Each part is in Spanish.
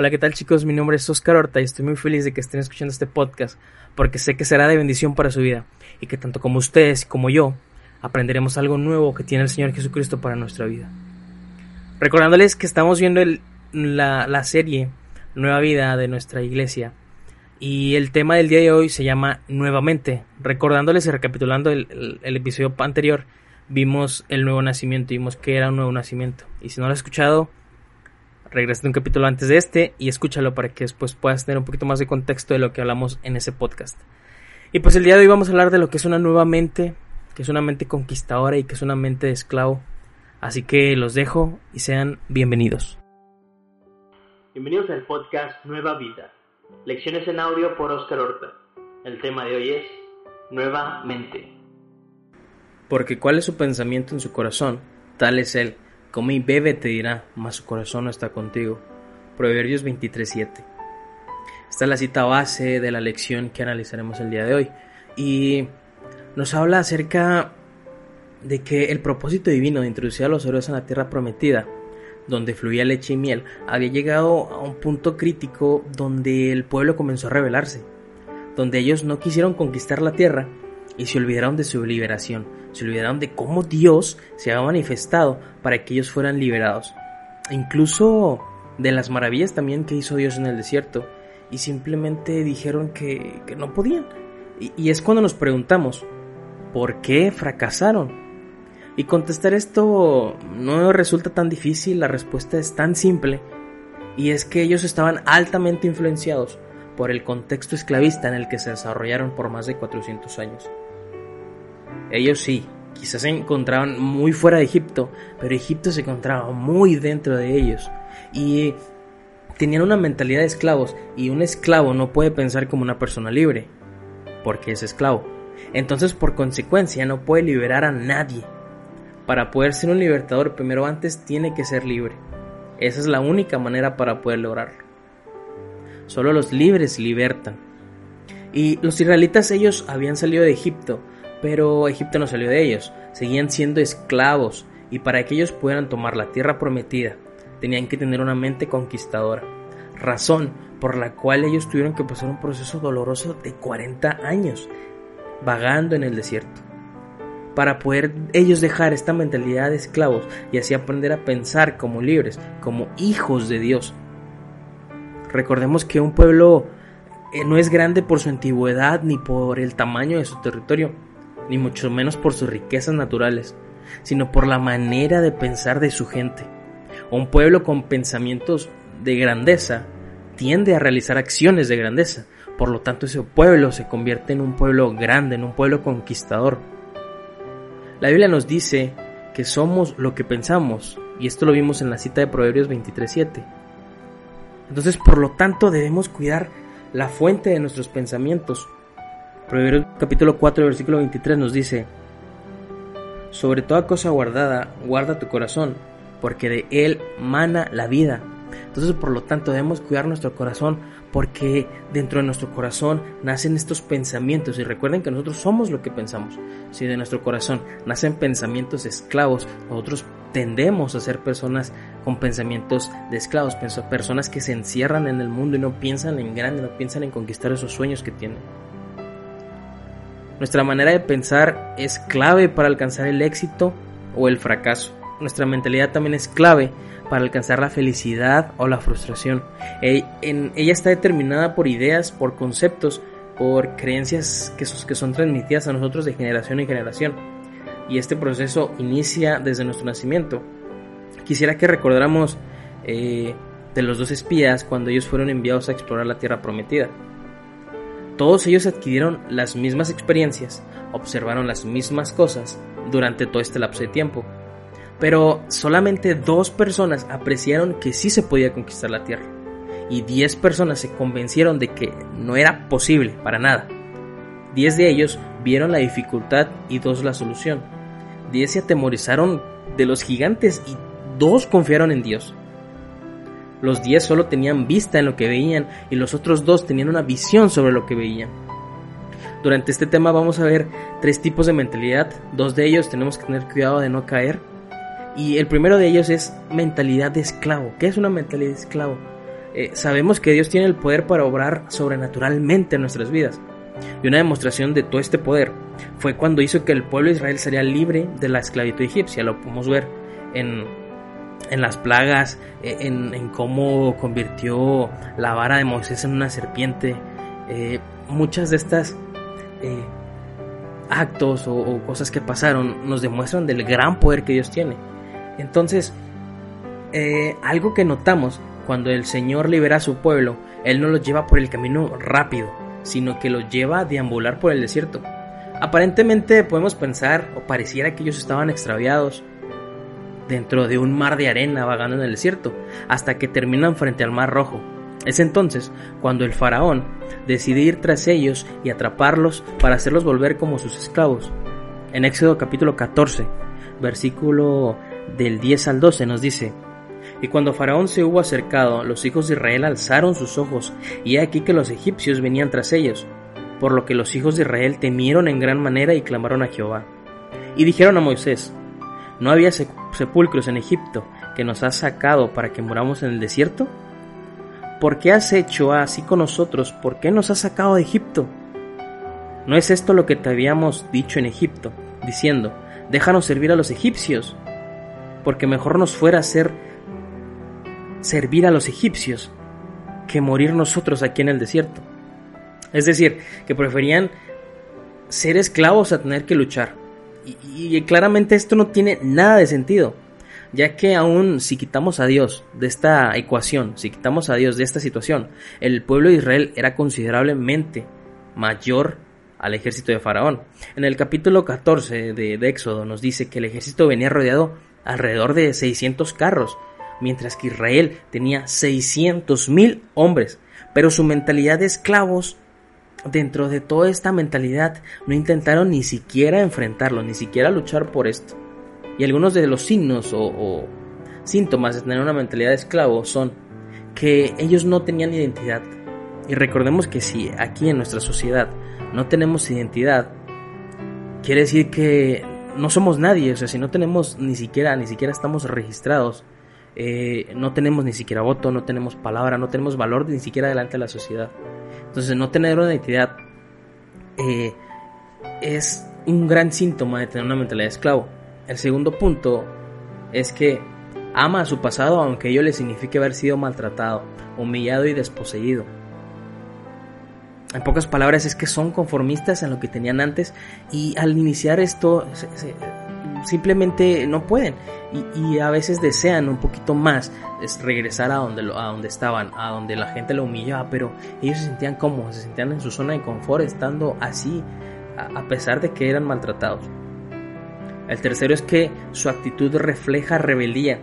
Hola, ¿qué tal chicos? Mi nombre es Oscar Horta y estoy muy feliz de que estén escuchando este podcast porque sé que será de bendición para su vida y que tanto como ustedes como yo aprenderemos algo nuevo que tiene el Señor Jesucristo para nuestra vida. Recordándoles que estamos viendo la, serie Nueva Vida de nuestra iglesia y el tema del día de hoy se llama Nuevamente. Recordándoles y recapitulando el, el episodio anterior, vimos el nuevo nacimiento, vimos que era un nuevo nacimiento. Y si no lo has escuchado, regresa un capítulo antes de este y escúchalo para que después puedas tener un poquito más de contexto de lo que hablamos en ese podcast. Y pues el día de hoy vamos a hablar de lo que es una nueva mente, que es una mente conquistadora y que es una mente de esclavo. Así que los dejo y sean bienvenidos. Bienvenidos al podcast Nueva Vida. Lecciones en audio por Oscar Horta. El tema de hoy es Nueva Mente. Porque cuál es su pensamiento en su corazón, tal es él Come y bebe te dirá, mas su corazón no está contigo. Proverbios 23:7. Esta es la cita base de la lección que analizaremos el día de hoy. Y nos habla acerca de que el propósito divino de introducir a los héroes en la tierra prometida, donde fluía leche y miel, había llegado a un punto crítico donde el pueblo comenzó a rebelarse, donde ellos no quisieron conquistar la tierra y se olvidaron de su liberación, se olvidaron de cómo Dios se había manifestado para que ellos fueran liberados. Incluso de las maravillas también que hizo Dios en el desierto. Y simplemente dijeron que, no podían. Y, y es cuando nos preguntamos, ¿por qué fracasaron? Y contestar esto no resulta tan difícil, la respuesta es tan simple. Y es que ellos estaban altamente influenciados por el contexto esclavista en el que se desarrollaron por más de 400 años. Ellos sí, quizás se encontraban muy fuera de Egipto, pero Egipto se encontraba muy dentro de ellos. Y tenían una mentalidad de esclavos, y un esclavo no puede pensar como una persona libre, porque es esclavo. Entonces, por consecuencia, no puede liberar a nadie. Para poder ser un libertador, primero antes tiene que ser libre. Esa es la única manera para poder lograrlo. Solo los libres libertan. Y los israelitas ellos habían salido de Egipto pero Egipto no salió de ellos, seguían siendo esclavos. Y para que ellos pudieran tomar la tierra prometida tenían que tener una mente conquistadora, razón por la cual ellos tuvieron que pasar un proceso doloroso de 40 años vagando en el desierto. Para poder ellos dejar esta mentalidad de esclavos y así aprender a pensar como libres, como hijos de Dios. Recordemos que un pueblo eh, no es grande por su antigüedad ni por el tamaño de su territorio, ni mucho menos por sus riquezas naturales, sino por la manera de pensar de su gente. Un pueblo con pensamientos de grandeza tiende a realizar acciones de grandeza, por lo tanto ese pueblo se convierte en un pueblo grande, en un pueblo conquistador. La Biblia nos dice que somos lo que pensamos, y esto lo vimos en la cita de Proverbios 23.7. Entonces, por lo tanto, debemos cuidar la fuente de nuestros pensamientos, Proverbios capítulo 4, versículo 23 nos dice, Sobre toda cosa guardada, guarda tu corazón, porque de él mana la vida. Entonces, por lo tanto, debemos cuidar nuestro corazón, porque dentro de nuestro corazón nacen estos pensamientos. Y recuerden que nosotros somos lo que pensamos. Si de nuestro corazón nacen pensamientos esclavos, nosotros tendemos a ser personas con pensamientos de esclavos, personas que se encierran en el mundo y no piensan en grande, no piensan en conquistar esos sueños que tienen. Nuestra manera de pensar es clave para alcanzar el éxito o el fracaso. Nuestra mentalidad también es clave para alcanzar la felicidad o la frustración. ella está determinada por ideas, por conceptos, por creencias que, son transmitidas a nosotros de generación en generación. Y este proceso inicia desde nuestro nacimiento. Quisiera que recordáramos eh, de los dos espías cuando ellos fueron enviados a explorar la tierra prometida. Todos ellos adquirieron las mismas experiencias, observaron las mismas cosas durante todo este lapso de tiempo. Pero solamente dos personas apreciaron que sí se podía conquistar la Tierra. Y diez personas se convencieron de que no era posible para nada. Diez de ellos vieron la dificultad y dos la solución. Diez se atemorizaron de los gigantes y dos confiaron en Dios. Los diez solo tenían vista en lo que veían y los otros dos tenían una visión sobre lo que veían. Durante este tema vamos a ver tres tipos de mentalidad. Dos de ellos tenemos que tener cuidado de no caer. Y el primero de ellos es mentalidad de esclavo. ¿Qué es una mentalidad de esclavo? eh, sabemos que Dios tiene el poder para obrar sobrenaturalmente en nuestras vidas. Y una demostración de todo este poder fue cuando hizo que el pueblo de Israel sería libre de la esclavitud egipcia. Lo podemos ver en, en las plagas, eh, en, cómo convirtió la vara de Moisés en una serpiente. Eh, muchas de estas eh, actos o, cosas que pasaron nos demuestran del gran poder que Dios tiene. Entonces, algo que notamos cuando el Señor libera a su pueblo, Él no los lleva por el camino rápido, sino que los lleva a deambular por el desierto. Aparentemente podemos pensar o pareciera que ellos estaban extraviados dentro de un mar de arena vagando en el desierto, hasta que terminan frente al mar rojo. Es entonces cuando el faraón decide ir tras ellos y atraparlos para hacerlos volver como sus esclavos. En Éxodo capítulo 14, versículo del 10 al 12 nos dice, y cuando Faraón se hubo acercado, los hijos de Israel alzaron sus ojos, y he aquí que los egipcios venían tras ellos, por lo que los hijos de Israel temieron en gran manera y clamaron a Jehová. Y dijeron a Moisés, ¿no había sepulcros en Egipto que nos has sacado para que muramos en el desierto? ¿Por qué has hecho así con nosotros? ¿Por qué nos has sacado de Egipto? ¿No es esto lo que te habíamos dicho en Egipto, diciendo, déjanos servir a los egipcios? Porque mejor nos fuera ser servir a los egipcios que morir nosotros aquí en el desierto. Es decir, que preferían ser esclavos a tener que luchar. Y, claramente esto no tiene nada de sentido, ya que aún si quitamos a Dios de esta ecuación, si quitamos a Dios de esta situación, el pueblo de Israel era considerablemente mayor al ejército de Faraón. En el capítulo 14 de, Éxodo nos dice que el ejército venía rodeado alrededor de 600 carros mientras que Israel tenía 600.000 hombres, pero su mentalidad de esclavos, dentro de toda esta mentalidad, no intentaron ni siquiera enfrentarlo, ni siquiera luchar por esto. Y algunos de los signos o, síntomas de tener una mentalidad de esclavo son que ellos no tenían identidad. Y recordemos que si aquí en nuestra sociedad no tenemos identidad, quiere decir que no somos nadie, o sea, si no tenemos ni siquiera, ni siquiera estamos registrados, eh, no tenemos ni siquiera voto, no tenemos palabra, no tenemos valor ni siquiera delante de la sociedad. Entonces no tener una identidad eh, es un gran síntoma de tener una mentalidad de esclavo. El segundo punto es que ama a su pasado aunque ello le signifique haber sido maltratado, humillado y desposeído. En pocas palabras es que son conformistas en lo que tenían antes y al iniciar esto simplemente no pueden y, a veces desean un poquito más es regresar a donde, a donde estaban, a donde la gente lo humillaba, pero ellos se sentían cómodos, se sentían en su zona de confort estando así, a, a pesar de que eran maltratados. El tercero es que su actitud refleja rebeldía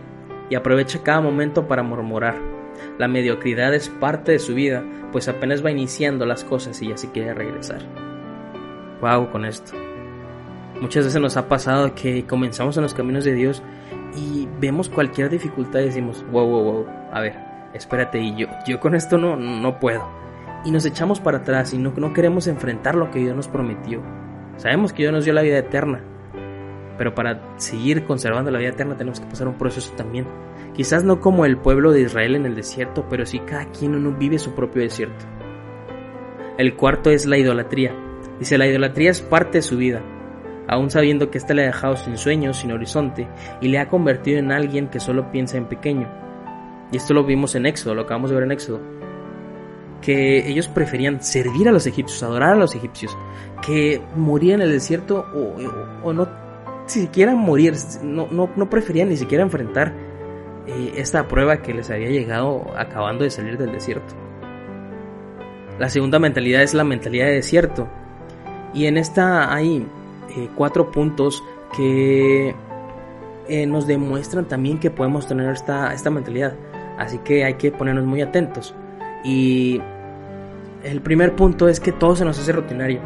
y aprovecha cada momento para murmurar. La mediocridad es parte de su vida, pues apenas va iniciando las cosas y ya se quiere regresar. Wow con esto. Muchas veces nos ha pasado que comenzamos en los caminos de Dios y vemos cualquier dificultad y decimos, wow, wow, wow, a ver, espérate, y yo, yo con esto no, no puedo. Y nos echamos para atrás y no, no queremos enfrentar lo que Dios nos prometió. Sabemos que Dios nos dio la vida eterna, pero para seguir conservando la vida eterna tenemos que pasar un proceso también. Quizás no como el pueblo de Israel en el desierto, pero sí cada quien vive su propio desierto. El cuarto es la idolatría. Dice, la idolatría es parte de su vida aún sabiendo que éste le ha dejado sin sueños, sin horizonte, y le ha convertido en alguien que solo piensa en pequeño. Y esto lo vimos en Éxodo, lo acabamos de ver en Éxodo. Que ellos preferían servir a los egipcios, adorar a los egipcios, que morir en el desierto o, no siquiera morir, no, no, preferían ni siquiera enfrentar eh, esta prueba que les había llegado acabando de salir del desierto. La segunda mentalidad es la mentalidad de desierto. Y en esta hay eh, cuatro puntos que eh, nos demuestran también que podemos tener esta, esta mentalidad. Así que hay que ponernos muy atentos. Y el primer punto es que todo se nos hace rutinario.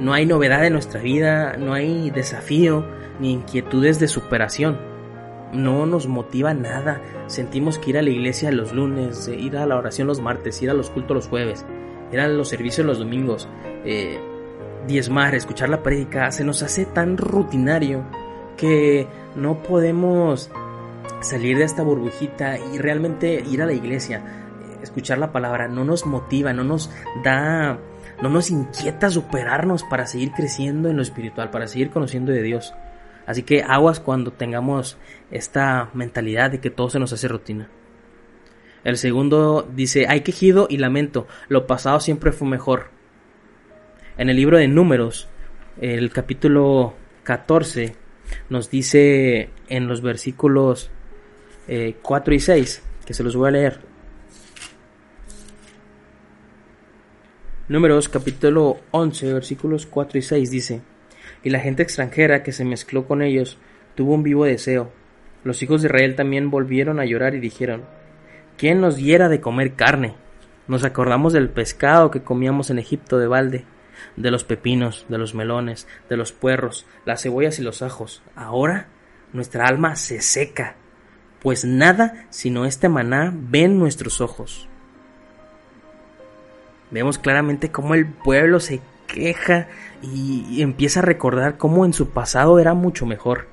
No hay novedad en nuestra vida, no hay desafío ni inquietudes de superación. No nos motiva nada. Sentimos que ir a la iglesia los lunes, eh, ir a la oración los martes, ir a los cultos los jueves, ir a los servicios los domingos, diezmar, escuchar la prédica, se nos hace tan rutinario que no podemos salir de esta burbujita y realmente ir a la iglesia. escuchar la palabra no nos motiva, no nos da, no nos inquieta superarnos para seguir creciendo en lo espiritual, para seguir conociendo de Dios. Así que aguas cuando tengamos esta mentalidad de que todo se nos hace rutina. El segundo dice, hay quejido y lamento, lo pasado siempre fue mejor. En el libro de números, el capítulo 14, nos dice en los versículos 4 eh, y 6, que se los voy a leer. Números capítulo 11, versículos 4 y 6 dice, y la gente extranjera que se mezcló con ellos tuvo un vivo deseo. Los hijos de Israel también volvieron a llorar y dijeron, ¿quién nos diera de comer carne? Nos acordamos del pescado que comíamos en Egipto de balde de los pepinos, de los melones, de los puerros, las cebollas y los ajos. Ahora nuestra alma se seca, pues nada sino este maná ven nuestros ojos. Vemos claramente cómo el pueblo se queja y empieza a recordar cómo en su pasado era mucho mejor.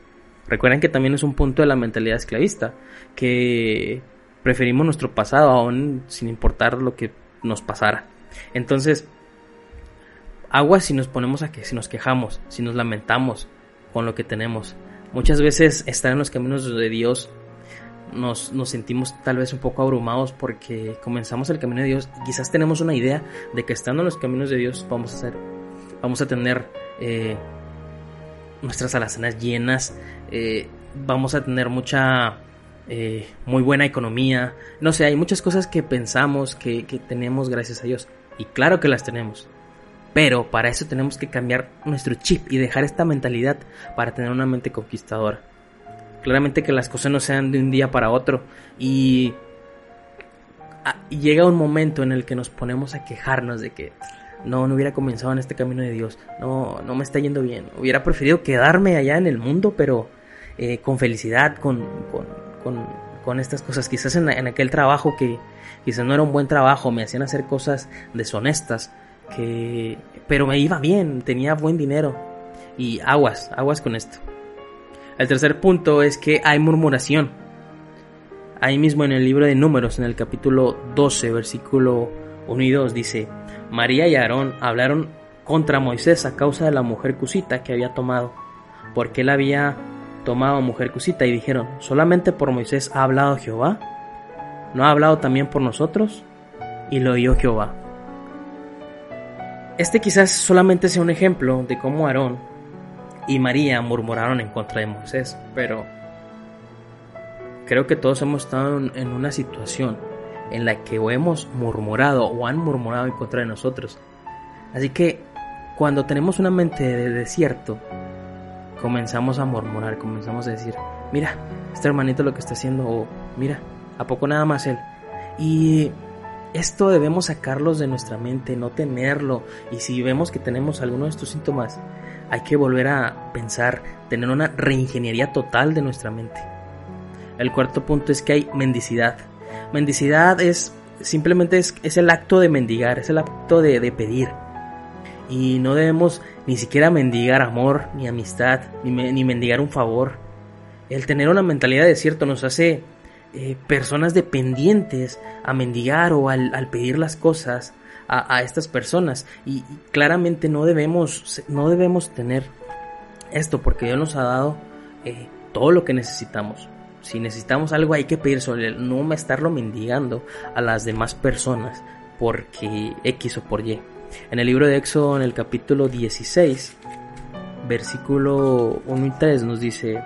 Recuerden que también es un punto de la mentalidad esclavista, que preferimos nuestro pasado aún sin importar lo que nos pasara. Entonces, Agua si nos ponemos a que, si nos quejamos, si nos lamentamos con lo que tenemos. Muchas veces estar en los caminos de Dios nos, sentimos tal vez un poco abrumados porque comenzamos el camino de Dios. Y quizás tenemos una idea de que estando en los caminos de Dios vamos a hacer, vamos a tener eh, nuestras alacenas llenas, eh, vamos a tener mucha, eh, muy buena economía, no sé, hay muchas cosas que pensamos que tenemos gracias a Dios. Y claro que las tenemos, pero para eso tenemos que cambiar nuestro chip y dejar esta mentalidad para tener una mente conquistadora. Claramente que las cosas no sean de un día para otro. Y, llega un momento en el que nos ponemos a quejarnos de que no, no hubiera comenzado en este camino de Dios, no, no me está yendo bien, hubiera preferido quedarme allá en el mundo, pero eh, con felicidad, con, con, estas cosas, quizás en, en aquel trabajo que quizás no era un buen trabajo, me hacían hacer cosas deshonestas, que pero me iba bien, tenía buen dinero y aguas, aguas con esto. El tercer punto es que hay murmuración. Ahí mismo en el libro de Números, en el capítulo 12, versículo 1 y 2, dice, María y Aarón hablaron contra Moisés a causa de la mujer cusita que había tomado, porque él había tomado mujer cusita y dijeron, ¿solamente por Moisés ha hablado Jehová? ¿No ha hablado también por nosotros? Y lo oyó Jehová. Este quizás solamente sea un ejemplo de cómo Aarón y María murmuraron en contra de Moisés, pero creo que todos hemos estado en una situación en la que o hemos murmurado o han murmurado en contra de nosotros. Así que cuando tenemos una mente de desierto, comenzamos a murmurar, comenzamos a decir, mira, este hermanito lo que está haciendo, o mira, ¿a poco nada más él? Y esto debemos sacarlos de nuestra mente, no tenerlo. Y si vemos que tenemos alguno de estos síntomas, hay que volver a pensar, tener una reingeniería total de nuestra mente. El cuarto punto es que hay mendicidad. Mendicidad es simplemente es, el acto de mendigar, es el acto de, pedir. Y no debemos ni siquiera mendigar amor, ni amistad, ni mendigar un favor. El tener una mentalidad de cierto nos hace eh, personas dependientes a mendigar o al, pedir las cosas a, estas personas. Y, claramente no debemos no debemos tener esto porque Dios nos ha dado eh, todo lo que necesitamos. Si necesitamos algo hay que pedir sobre él. No estarlo mendigando a las demás personas porque X o por Y. En el libro de Éxodo en el capítulo 16 versículo 1 y 3 nos dice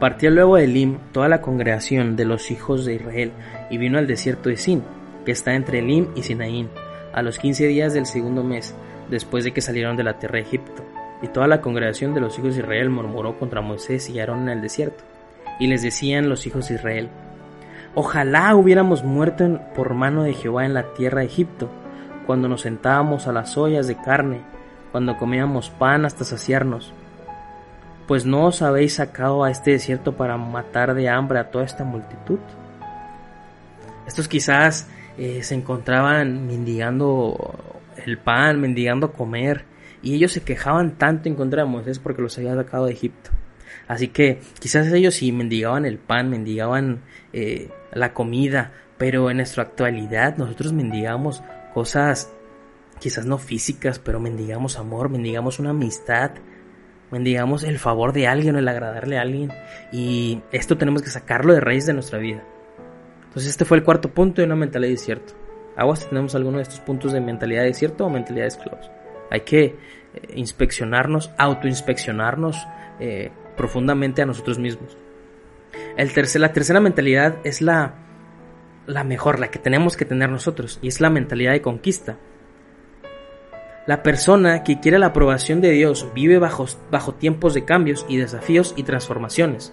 Partió luego de Elim toda la congregación de los hijos de Israel y vino al desierto de Sin, que está entre Elim y Sinaín, a los quince días del segundo mes, después de que salieron de la tierra de Egipto. Y toda la congregación de los hijos de Israel murmuró contra Moisés y Aarón en el desierto. Y les decían los hijos de Israel, Ojalá hubiéramos muerto por mano de Jehová en la tierra de Egipto, cuando nos sentábamos a las ollas de carne, cuando comíamos pan hasta saciarnos pues no os habéis sacado a este desierto para matar de hambre a toda esta multitud. Estos quizás eh, se encontraban mendigando el pan, mendigando comer, y ellos se quejaban tanto en contra de Moisés porque los había sacado de Egipto. Así que quizás ellos sí mendigaban el pan, mendigaban eh, la comida, Pero en nuestra actualidad nosotros mendigamos cosas quizás no físicas, pero mendigamos amor, mendigamos una amistad, mendigamos el favor de alguien o el agradarle a alguien. Y esto tenemos que sacarlo de raíz de nuestra vida. Entonces este fue el cuarto punto de una mentalidad de desierto. Aguas tenemos alguno de estos puntos de mentalidad de desierto o mentalidad de esclavos. Hay que eh, inspeccionarnos, autoinspeccionarnos eh, profundamente a nosotros mismos. El tercer, la tercera mentalidad es la, la mejor, la que tenemos que tener nosotros, y es la mentalidad de conquista. La persona que quiere la aprobación de Dios vive bajo, bajo tiempos de cambios y desafíos y transformaciones.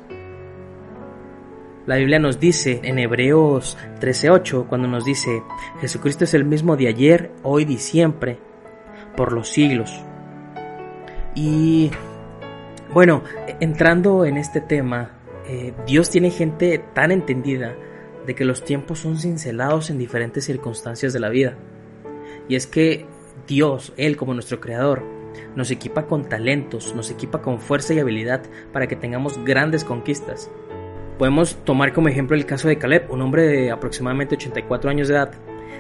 La Biblia nos dice en Hebreos 13:8, cuando nos dice, Jesucristo es el mismo de ayer, hoy y siempre, por los siglos. Y bueno, entrando en este tema, eh, Dios tiene gente tan entendida de que los tiempos son cincelados en diferentes circunstancias de la vida. Y es que Dios, Él como nuestro Creador, nos equipa con talentos, nos equipa con fuerza y habilidad para que tengamos grandes conquistas. Podemos tomar como ejemplo el caso de Caleb, un hombre de aproximadamente 84 años de edad,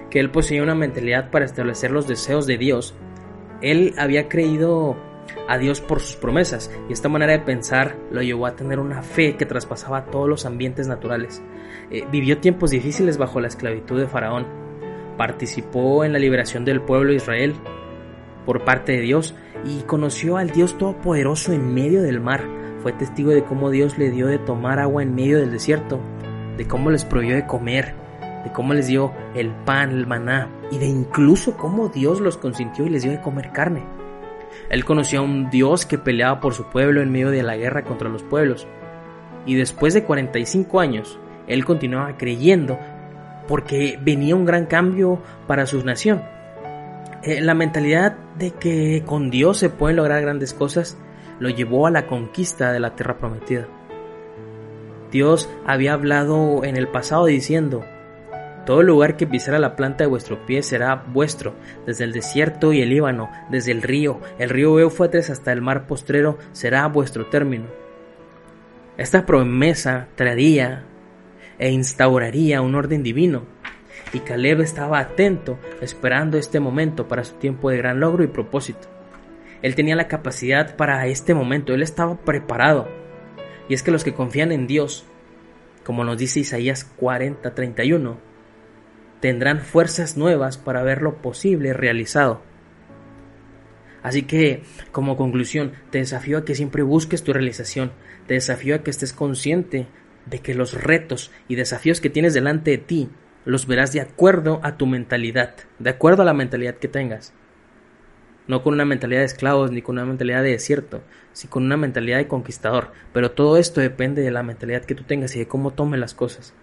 que él poseía una mentalidad para establecer los deseos de Dios. Él había creído a Dios por sus promesas y esta manera de pensar lo llevó a tener una fe que traspasaba todos los ambientes naturales. Eh, vivió tiempos difíciles bajo la esclavitud de Faraón, participó en la liberación del pueblo de Israel por parte de Dios y conoció al Dios Todopoderoso en medio del mar. Fue testigo de cómo Dios le dio de tomar agua en medio del desierto, de cómo les prohibió de comer, de cómo les dio el pan, el maná y de incluso cómo Dios los consintió y les dio de comer carne. Él conoció a un Dios que peleaba por su pueblo en medio de la guerra contra los pueblos. Y después de 45 años, él continuaba creyendo porque venía un gran cambio para su nación. Eh, la mentalidad de que con Dios se pueden lograr grandes cosas lo llevó a la conquista de la tierra prometida. Dios había hablado en el pasado diciendo, todo lugar que pisara la planta de vuestro pie será vuestro, desde el desierto y el Líbano, desde el río, el río Éufrates hasta el mar postrero será vuestro término. Esta promesa traería e instauraría un orden divino. Y Caleb estaba atento, esperando este momento para su tiempo de gran logro y propósito. Él tenía la capacidad para este momento, él estaba preparado. Y es que los que confían en Dios, como nos dice Isaías 40:31, tendrán fuerzas nuevas para ver lo posible realizado. Así que, como conclusión, te desafío a que siempre busques tu realización, te desafío a que estés consciente de que los retos y desafíos que tienes delante de ti los verás de acuerdo a tu mentalidad, de acuerdo a la mentalidad que tengas. No con una mentalidad de esclavos ni con una mentalidad de desierto, sino con una mentalidad de conquistador. Pero todo esto depende de la mentalidad que tú tengas y de cómo tomes las cosas.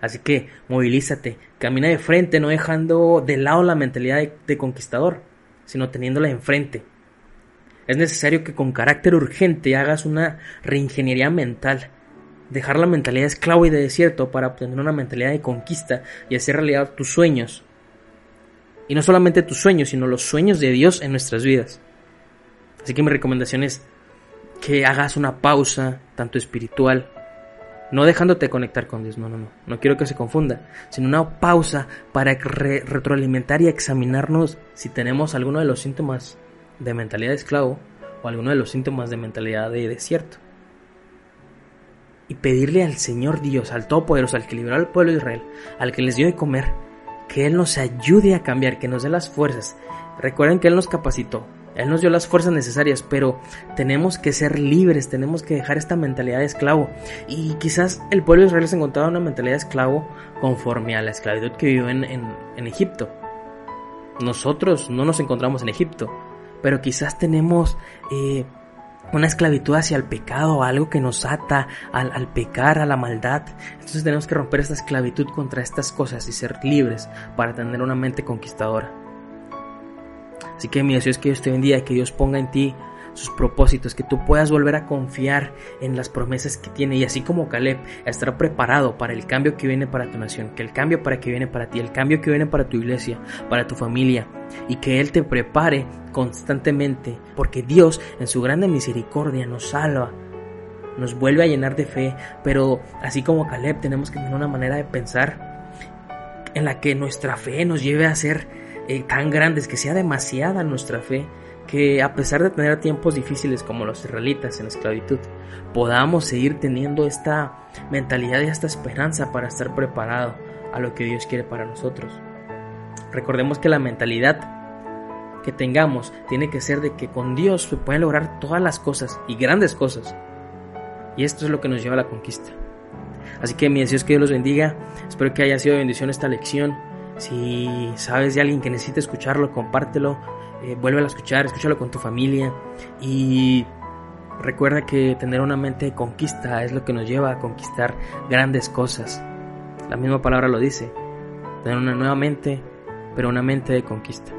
Así que movilízate, camina de frente, no dejando de lado la mentalidad de, de conquistador, sino teniéndola enfrente. Es necesario que con carácter urgente hagas una reingeniería mental dejar la mentalidad de esclavo y de desierto para obtener una mentalidad de conquista y hacer realidad tus sueños. Y no solamente tus sueños, sino los sueños de Dios en nuestras vidas. Así que mi recomendación es que hagas una pausa, tanto espiritual, no dejándote conectar con Dios, no, no, no, no quiero que se confunda, sino una pausa para retroalimentar y examinarnos si tenemos alguno de los síntomas de mentalidad de esclavo o alguno de los síntomas de mentalidad de desierto y pedirle al Señor Dios, al Todopoderoso, al que liberó al pueblo de Israel, al que les dio de comer, que Él nos ayude a cambiar, que nos dé las fuerzas. Recuerden que Él nos capacitó, Él nos dio las fuerzas necesarias, pero tenemos que ser libres, tenemos que dejar esta mentalidad de esclavo. Y quizás el pueblo de Israel se encontraba una mentalidad de esclavo conforme a la esclavitud que vivió en, en Egipto. Nosotros no nos encontramos en Egipto, pero quizás tenemos... Eh, una esclavitud hacia el pecado, algo que nos ata al, al, pecar, a la maldad. Entonces tenemos que romper esta esclavitud contra estas cosas y ser libres para tener una mente conquistadora. Así que mi deseo es que Dios te bendiga, que Dios ponga en ti sus propósitos, que tú puedas volver a confiar en las promesas que tiene y así como Caleb, estar preparado para el cambio que viene para tu nación, que el cambio para que viene para ti, el cambio que viene para tu iglesia, para tu familia y que Él te prepare constantemente, porque Dios en su grande misericordia nos salva, nos vuelve a llenar de fe, pero así como Caleb tenemos que tener una manera de pensar en la que nuestra fe nos lleve a ser eh, tan grandes, que sea demasiada nuestra fe, que a pesar de tener tiempos difíciles como los israelitas en la esclavitud, podamos seguir teniendo esta mentalidad y esta esperanza para estar preparado a lo que Dios quiere para nosotros. Recordemos que la mentalidad que tengamos tiene que ser de que con Dios se pueden lograr todas las cosas y grandes cosas. Y esto es lo que nos lleva a la conquista. Así que mi deseo es que Dios los bendiga. Espero que haya sido de bendición esta lección. Si sabes de alguien que necesite escucharlo, compártelo. Eh, a escuchar, escúchalo con tu familia. Y recuerda que tener una mente de conquista es lo que nos lleva a conquistar grandes cosas. La misma palabra lo dice. Tener una nueva mente, pero una mente de conquista.